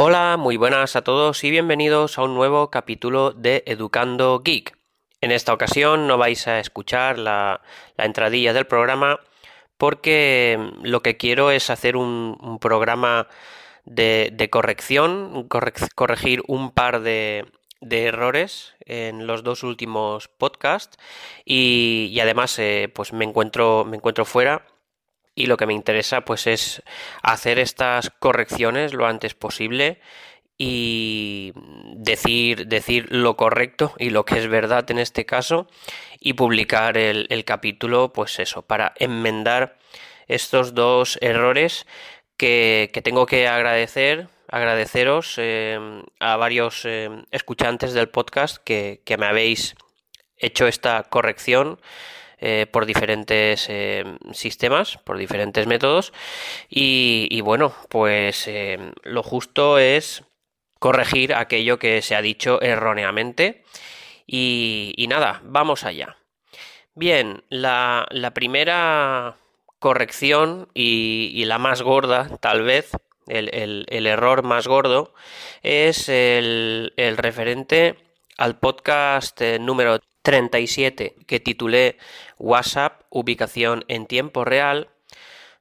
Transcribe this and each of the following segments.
Hola, muy buenas a todos y bienvenidos a un nuevo capítulo de Educando Geek. En esta ocasión no vais a escuchar la, entradilla del programa porque lo que quiero es hacer un, programa de, corrección, corregir un par de, errores en los dos últimos podcasts y, además eh, pues me encuentro, me encuentro fuera y lo que me interesa pues es hacer estas correcciones lo antes posible y decir, decir lo correcto y lo que es verdad en este caso y publicar el, capítulo pues eso para enmendar estos dos errores que, tengo que agradecer agradeceros eh, a varios eh, escuchantes del podcast que, que me habéis hecho esta corrección eh, por diferentes eh, sistemas, por diferentes métodos. Y, bueno, pues eh, lo justo es corregir aquello que se ha dicho erróneamente. Y, nada, vamos allá. Bien, la, primera corrección y, la más gorda, tal vez, el, error más gordo, es el, el referente al podcast número 37 que titulé WhatsApp ubicación en tiempo real,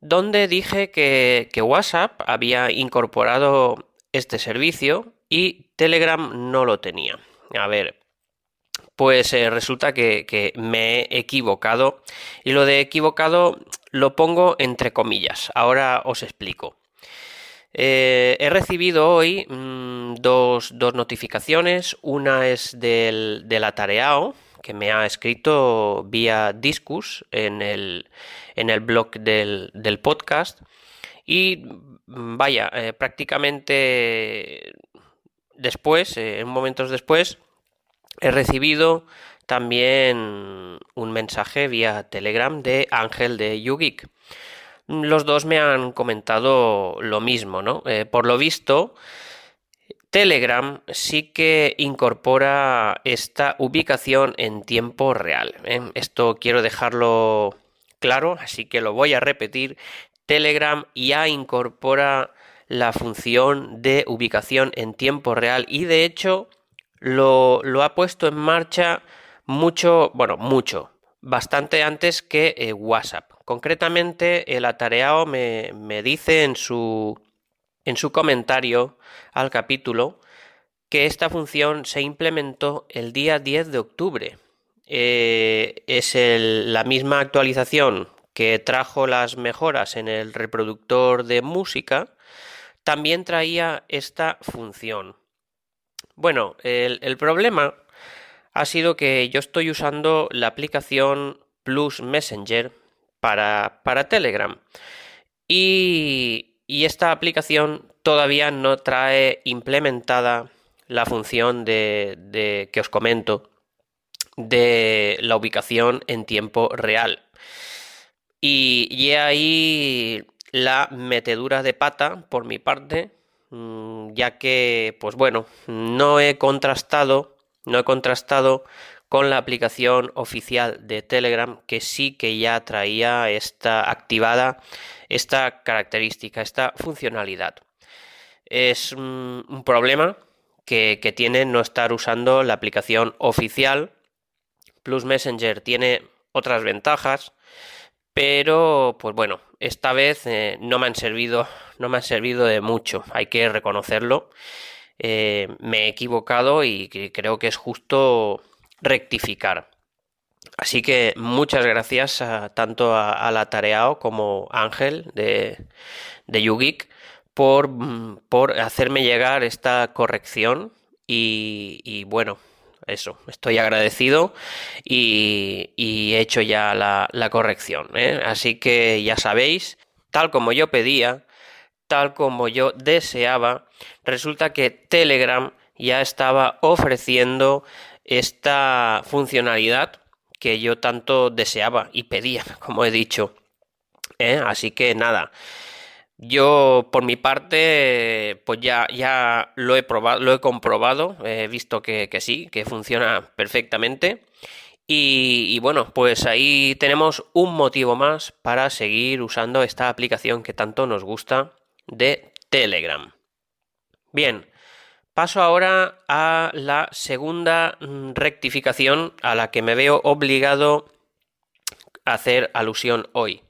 donde dije que, WhatsApp había incorporado este servicio y Telegram no lo tenía. A ver, pues eh, resulta que, me he equivocado y lo de equivocado lo pongo entre comillas. Ahora os explico. Eh, he recibido hoy mm, dos, notificaciones. Una es del, del atareado, que me ha escrito vía Discus en el, en el blog del, podcast. Y vaya, eh, prácticamente después, eh, en momentos después, he recibido también un mensaje vía Telegram de Ángel de Yugik. Los dos me han comentado lo mismo, ¿no? Eh, por lo visto, Telegram sí que incorpora esta ubicación en tiempo real. ¿eh? Esto quiero dejarlo claro, así que lo voy a repetir. Telegram ya incorpora la función de ubicación en tiempo real y de hecho lo, ha puesto en marcha mucho, bueno, mucho, bastante antes que eh, WhatsApp. Concretamente, el atareado me, dice en su en su comentario al capítulo que esta función se implementó el día 10 de octubre. Eh, es la misma actualización que trajo las mejoras en el reproductor de música, también traía esta función. Bueno, el, problema ha sido que yo estoy usando la aplicación Plus Messenger para, para Telegram. Y, esta aplicación todavía no trae implementada la función de, que os comento de la ubicación en tiempo real. Y, y ahí la metedura de pata por mi parte, mm, ya que, pues bueno, no he contrastado, no he contrastado con la aplicación oficial de Telegram que sí que ya traía esta activada esta característica, esta funcionalidad. Es un, problema que, tiene no estar usando la aplicación oficial. Plus Messenger tiene otras ventajas, pero pues bueno, esta vez eh, no me han servido, no me han servido de mucho, hay que reconocerlo. Eh, me he equivocado y creo que es justo rectificar. Así que muchas gracias tanto a, la Tareao como Ángel de, de YouGeek por, por, hacerme llegar esta corrección y, bueno, eso, estoy agradecido y, he hecho ya la, corrección. ¿eh? Así que ya sabéis, tal como yo pedía, tal como yo deseaba, resulta que Telegram ya estaba ofreciendo esta funcionalidad que yo tanto deseaba y pedía, como he dicho. ¿eh? Así que nada. Yo, por mi parte, pues ya, ya lo he probado, lo he comprobado, he visto que, sí, que funciona perfectamente. Y, bueno, pues ahí tenemos un motivo más para seguir usando esta aplicación que tanto nos gusta de Telegram. Bien, paso ahora a la segunda rectificación a la que me veo obligado a hacer alusión hoy.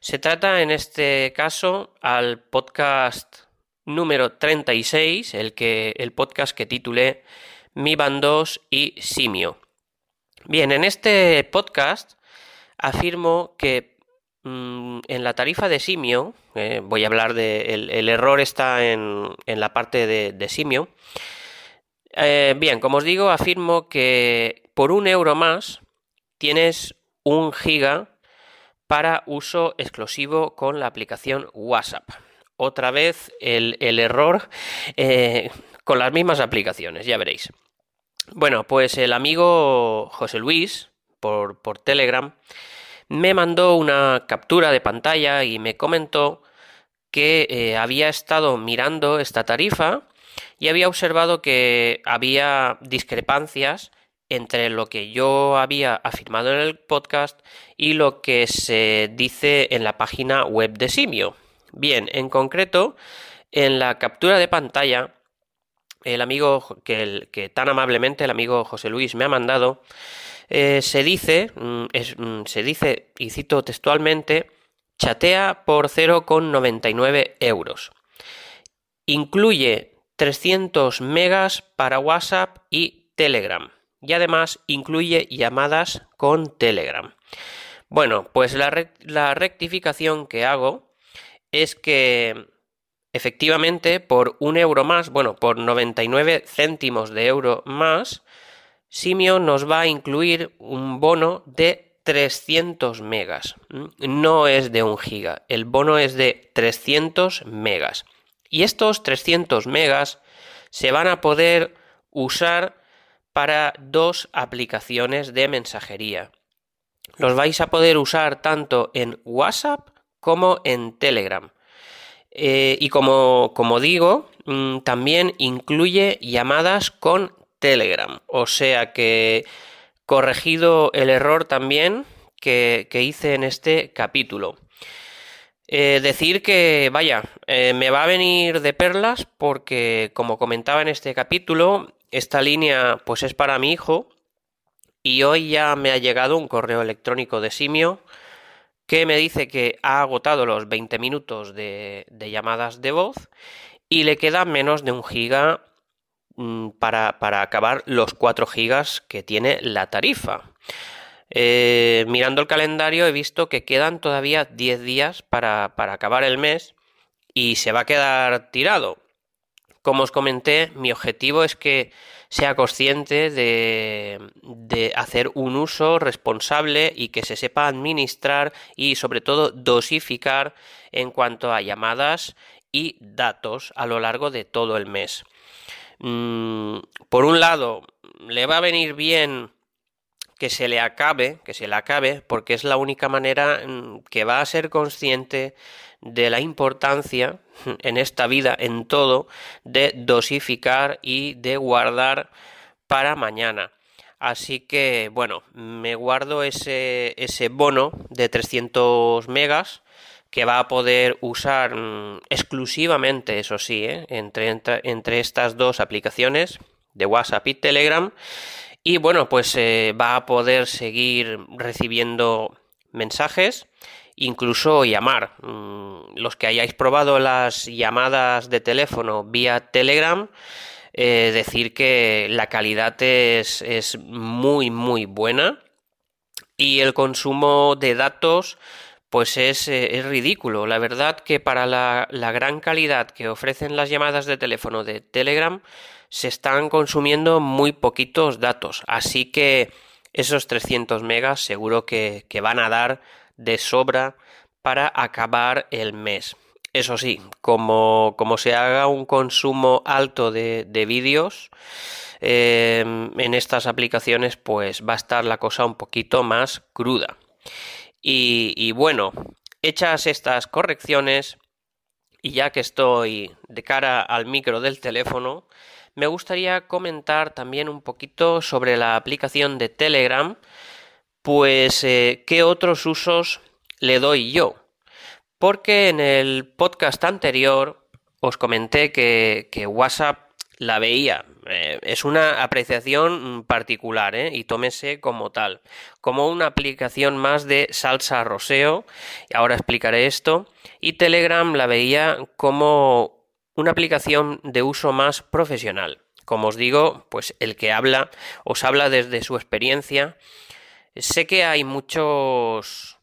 Se trata en este caso al podcast número 36, el, que, el podcast que titulé Mi Bandos y Simio. Bien, en este podcast afirmo que mm, en la tarifa de Simio, eh, voy a hablar de. El, error está en, en la parte de, Simio. Eh, bien, como os digo, afirmo que por un euro más tienes un giga para uso exclusivo con la aplicación WhatsApp. Otra vez el, error eh, con las mismas aplicaciones, ya veréis. Bueno, pues el amigo José Luis, por, Telegram, me mandó una captura de pantalla y me comentó que eh, había estado mirando esta tarifa y había observado que había discrepancias entre lo que yo había afirmado en el podcast y lo que se dice en la página web de Simio. Bien, en concreto, en la captura de pantalla el amigo que, que, tan amablemente el amigo José Luis me ha mandado, eh, se dice, mm, mm, se dice, y cito textualmente, chatea por 0,99 euros. Incluye 300 megas para WhatsApp y Telegram. Y además incluye llamadas con Telegram. Bueno, pues la, la rectificación que hago es que Efectivamente, por un euro más, bueno, por 99 céntimos de euro más, Simio nos va a incluir un bono de 300 megas. No es de un giga, el bono es de 300 megas. Y estos 300 megas se van a poder usar para dos aplicaciones de mensajería. Los vais a poder usar tanto en WhatsApp como en Telegram. Eh, y como, digo, mm, también incluye llamadas con Telegram. O sea que corregido el error también que, hice en este capítulo. Eh, decir que, vaya, eh, me va a venir de perlas porque, como comentaba en este capítulo, esta línea pues es para mi hijo y hoy ya me ha llegado un correo electrónico de Simio que me dice que ha agotado los 20 minutos de, llamadas de voz y le queda menos de un giga mm, para, acabar los 4 gigas que tiene la tarifa. Eh, mirando el calendario he visto que quedan todavía 10 días para, para acabar el mes y se va a quedar tirado. Como os comenté, mi objetivo es que sea consciente de, hacer un uso responsable y que se sepa administrar y sobre todo dosificar en cuanto a llamadas y datos a lo largo de todo el mes. Mm, por un lado, le va a venir bien que se le acabe, que se le acabe, porque es la única manera mm, que va a ser consciente de la importancia en esta vida, en todo, de dosificar y de guardar para mañana. Así que, bueno, me guardo ese, ese bono de 300 megas que va a poder usar mm, exclusivamente, eso sí, ¿eh? entre, entre, estas dos aplicaciones de WhatsApp y Telegram. Y bueno, pues eh, va a poder seguir recibiendo mensajes incluso llamar. Mm, los que hayáis probado las llamadas de teléfono vía Telegram, eh, decir que la calidad es, es, muy, muy buena y el consumo de datos pues es, eh, es ridículo. La verdad que para la, la, gran calidad que ofrecen las llamadas de teléfono de Telegram se están consumiendo muy poquitos datos. Así que esos 300 megas seguro que, que van a dar de sobra para acabar el mes. Eso sí, como, como se haga un consumo alto de, vídeos eh, en estas aplicaciones, pues va a estar la cosa un poquito más cruda. Y, bueno, hechas estas correcciones, y ya que estoy de cara al micro del teléfono, me gustaría comentar también un poquito sobre la aplicación de Telegram pues, eh, ¿qué otros usos le doy yo? Porque en el podcast anterior os comenté que, WhatsApp la veía. Eh, es una apreciación particular ¿eh? y tómese como tal, como una aplicación más de salsa roseo, ahora explicaré esto, y Telegram la veía como una aplicación de uso más profesional. Como os digo, pues el que habla os habla desde su experiencia. Sé que hay muchos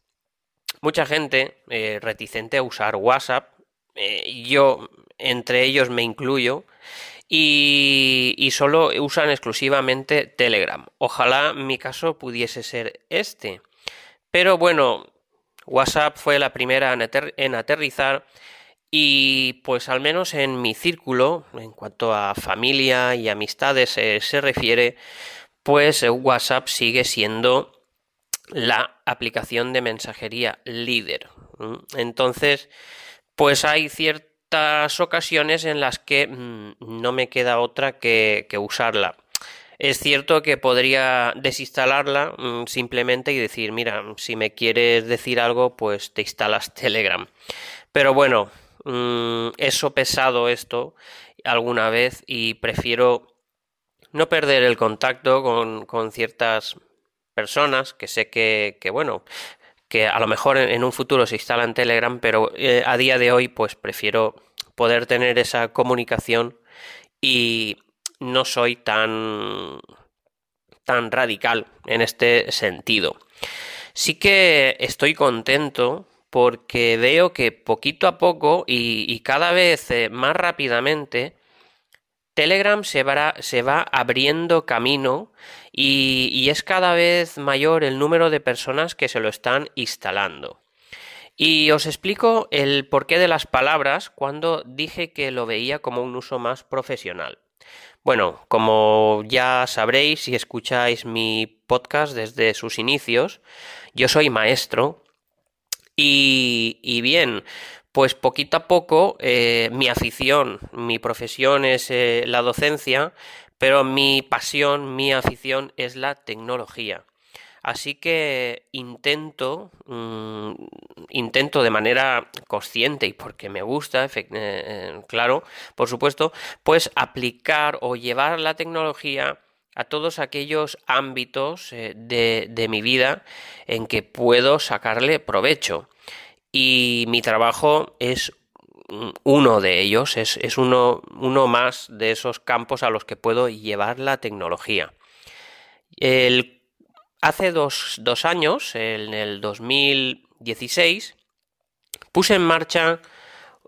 mucha gente eh, reticente a usar WhatsApp. Yo entre ellos me incluyo. Y, y, solo usan exclusivamente Telegram. Ojalá mi caso pudiese ser este. Pero bueno, WhatsApp fue la primera en, aterrizar y pues al menos en mi círculo, en cuanto a familia y amistades se refiere, pues WhatsApp sigue siendo la aplicación de mensajería líder. Entonces, pues hay ocasiones en las que mm, no me queda otra que, usarla. Es cierto que podría desinstalarla mm, simplemente y decir, mira, si me quieres decir algo, pues te instalas Telegram. Pero bueno, mm, eso pesado esto alguna vez y prefiero no perder el contacto con, con ciertas personas que sé que, bueno, que a lo mejor en, un futuro se instalan Telegram, pero eh, a día de hoy pues prefiero poder tener esa comunicación y no soy tan tan radical en este sentido. Sí que estoy contento porque veo que poquito a poco y, cada vez eh, más rápidamente Telegram se va, abriendo camino y, es cada vez mayor el número de personas que se lo están instalando. Y os explico el porqué de las palabras cuando dije que lo veía como un uso más profesional. Bueno, como ya sabréis si escucháis mi podcast desde sus inicios, yo soy maestro y, bien, pues poquito a poco eh, mi afición, mi profesión es eh, la docencia, pero mi pasión, mi afición es la tecnología. Así que intento, mm, intento de manera consciente y porque me gusta, eh, claro, por supuesto, pues aplicar o llevar la tecnología a todos aquellos ámbitos de, de mi vida en que puedo sacarle provecho. Y mi trabajo es uno de ellos, es, uno, uno, más de esos campos a los que puedo llevar la tecnología. hace dos, años, en el 2016, puse en marcha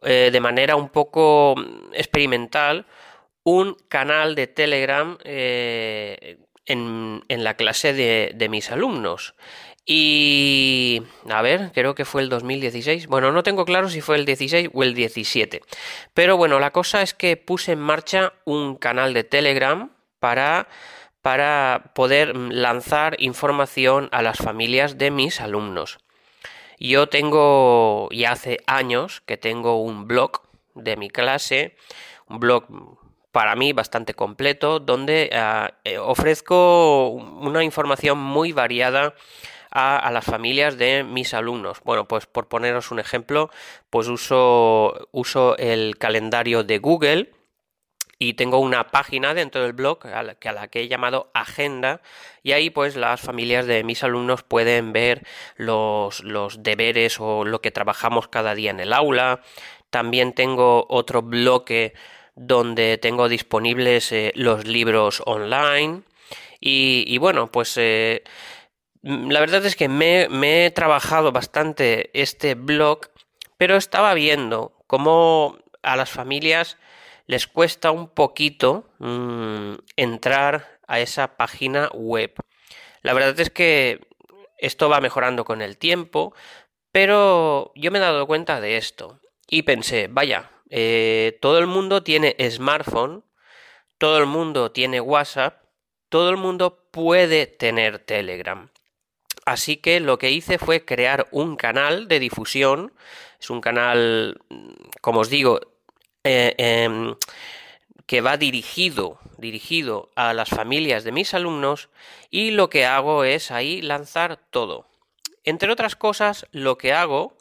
eh, de manera un poco experimental un canal de Telegram eh, en, la clase de mis alumnos. Y a ver, creo que fue el 2016. Bueno, no tengo claro si fue el 16 o el 17. Pero bueno, la cosa es que puse en marcha un canal de Telegram para para poder lanzar información a las familias de mis alumnos. Yo tengo, ya hace años que tengo un blog de mi clase, un blog para mí bastante completo, donde ah, eh, ofrezco una información muy variada a, las familias de mis alumnos. Bueno, pues por poneros un ejemplo, pues uso, uso el calendario de Google y tengo una página dentro del blog a la, que he llamado agenda y ahí pues las familias de mis alumnos pueden ver los, los, deberes o lo que trabajamos cada día en el aula. También tengo otro bloque donde tengo disponibles eh, los libros online y, bueno pues eh, Mm, la verdad es que me, he trabajado bastante este blog, pero estaba viendo cómo a las familias les cuesta un poquito mm, entrar a esa página web. La verdad es que esto va mejorando con el tiempo, pero yo me he dado cuenta de esto y pensé, vaya, eh, todo el mundo tiene smartphone, todo el mundo tiene WhatsApp, todo el mundo puede tener Telegram. Así que lo que hice fue crear un canal de difusión. Es un canal, como os digo, eh, em, que va dirigido, dirigido a las familias de mis alumnos y lo que hago es ahí lanzar todo. Entre otras cosas, lo que hago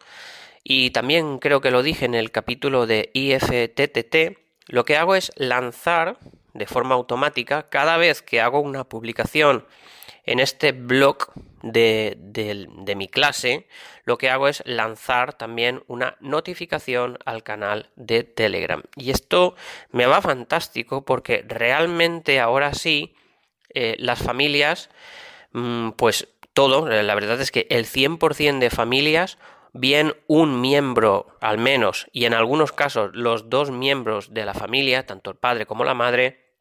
y también creo que lo dije en el capítulo de IFTTT, lo que hago es lanzar de forma automática cada vez que hago una publicación en este blog de, de, mi clase, lo que hago es lanzar también una notificación al canal de Telegram. Y esto me va fantástico porque realmente ahora sí eh, las familias, mm, pues todo, la verdad es que el 100% de familias bien un miembro al menos y en algunos casos los dos miembros de la familia, tanto el padre como la madre,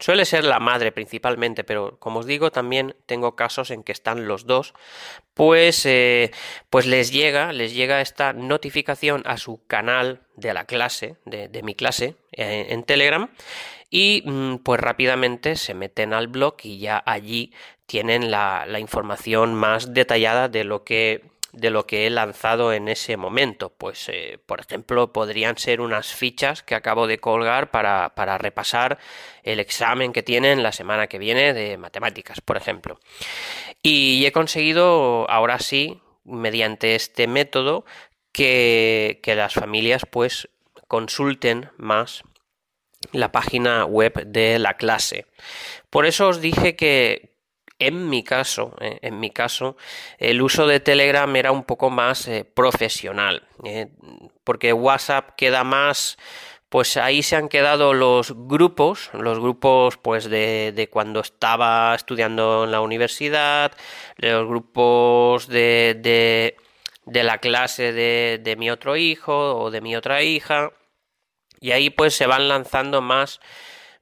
suele ser la madre principalmente, pero como os digo también tengo casos en que están los dos, pues, eh, pues les llega, les llega esta notificación a su canal de la clase, de, mi clase eh, en Telegram y mm, pues rápidamente se meten al blog y ya allí tienen la, la información más detallada de lo que de lo que he lanzado en ese momento. Pues, eh, por ejemplo, podrían ser unas fichas que acabo de colgar para, para, repasar el examen que tienen la semana que viene de matemáticas, por ejemplo. Y he conseguido, ahora sí, mediante este método, que, que las familias pues consulten más la página web de la clase. Por eso os dije que, en mi caso, eh, en mi caso, el uso de Telegram era un poco más eh, profesional, eh, porque WhatsApp queda más, pues ahí se han quedado los grupos, los grupos pues de, de cuando estaba estudiando en la universidad, los grupos de, de, de la clase de, de mi otro hijo o de mi otra hija, y ahí pues se van lanzando más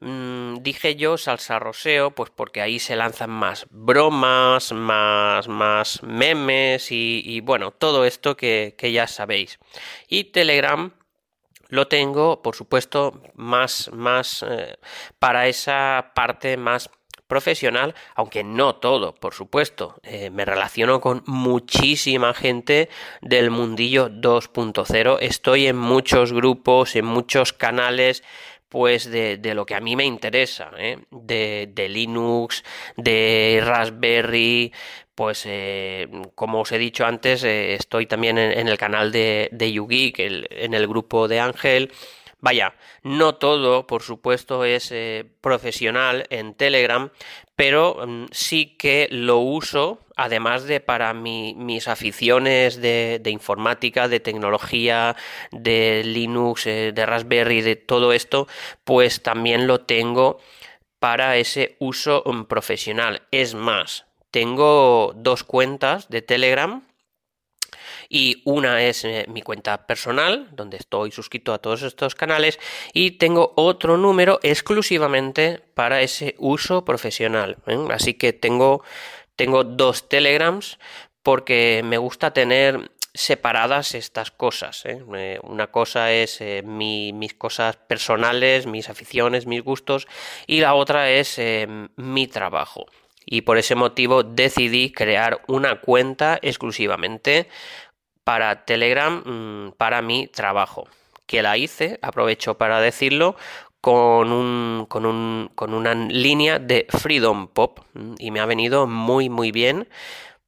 Mm, dije yo salsa roseo, pues porque ahí se lanzan más bromas, más, más memes y, bueno, todo esto que, ya sabéis. Y Telegram lo tengo, por supuesto, más, más eh, para esa parte más profesional, aunque no todo, por supuesto. Eh, me relaciono con muchísima gente del mundillo 2.0. Estoy en muchos grupos, en muchos canales pues de, de, lo que a mí me interesa, ¿eh? de, de, Linux, de Raspberry, pues eh, como os he dicho antes, eh, estoy también en, el canal de, de YouGeek, en el grupo de Ángel. Vaya, no todo, por supuesto, es profesional en Telegram, pero mm, sí que lo uso, además de para mis aficiones de, informática, de tecnología, de Linux, eh, de Raspberry, de todo esto, pues también lo tengo para ese uso mm, profesional. Es más, tengo dos cuentas de Telegram y una es eh, mi cuenta personal, donde estoy suscrito a todos estos canales, y tengo otro número exclusivamente para ese uso profesional. ¿eh? Así que tengo, tengo dos telegrams porque me gusta tener separadas estas cosas. ¿eh? Una cosa es mis cosas personales, mis aficiones, mis gustos, y la otra es mi trabajo. Y por ese motivo decidí crear una cuenta exclusivamente para Telegram mm, para mi trabajo, que la hice, aprovecho para decirlo, con, un, con, un, con una línea de Freedom Pop mm, y me ha venido muy muy bien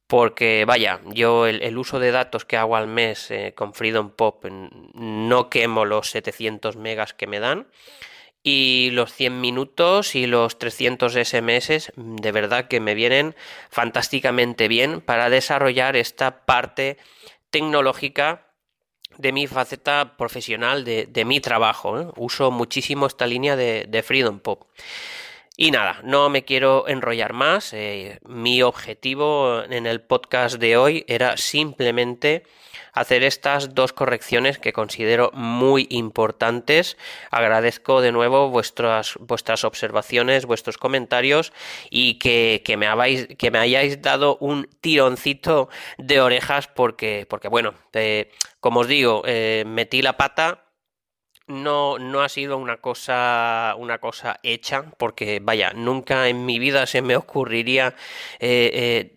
porque vaya, yo el, uso de datos que hago al mes eh, con Freedom Pop mm, no quemo los 700 megas que me dan y los 100 minutos y los 300 SMS de verdad que me vienen fantásticamente bien para desarrollar esta parte tecnológica de mi faceta profesional, de, mi trabajo. ¿eh? Uso muchísimo esta línea de, Freedom Pop. Y nada, no me quiero enrollar más. Eh, mi objetivo en el podcast de hoy era simplemente hacer estas dos correcciones que considero muy importantes. Agradezco de nuevo vuestras, observaciones, vuestros comentarios y que, me habéis, que me hayáis dado un tironcito de orejas porque, porque bueno, eh, como os digo, eh, metí la pata no, no ha sido una cosa, una cosa hecha, porque vaya, nunca en mi vida se me ocurriría eh,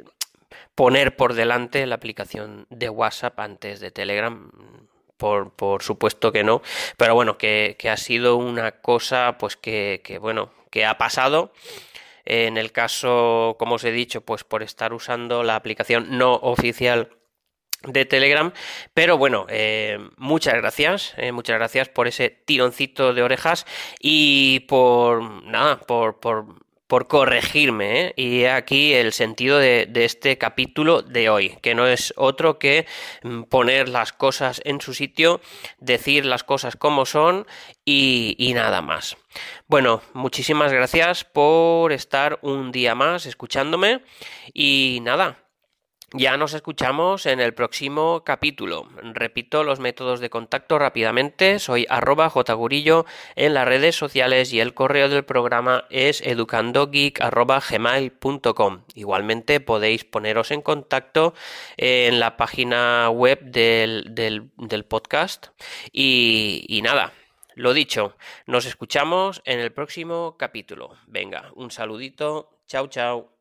poner por delante la aplicación de WhatsApp antes de Telegram. Por, por supuesto que no, pero bueno, que, ha sido una cosa pues que, que, bueno, que ha pasado. En el caso, como os he dicho, pues por estar usando la aplicación no oficial de Telegram. Pero bueno, eh, muchas gracias, eh, muchas gracias por ese tironcito de orejas y por nada, por, por, por corregirme. ¿eh? Y aquí el sentido de, este capítulo de hoy, que no es otro que mm, poner las cosas en su sitio, decir las cosas como son y, y nada más. Bueno, muchísimas gracias por estar un día más escuchándome y nada, ya nos escuchamos en el próximo capítulo. Repito los métodos de contacto rápidamente. Soy arroba jgurillo en las redes sociales y el correo del programa es educandogeek.gmail.com. Igualmente podéis poneros en contacto en la página web del, podcast. Y, y nada, lo dicho, nos escuchamos en el próximo capítulo. Venga, un saludito. Chao, chao.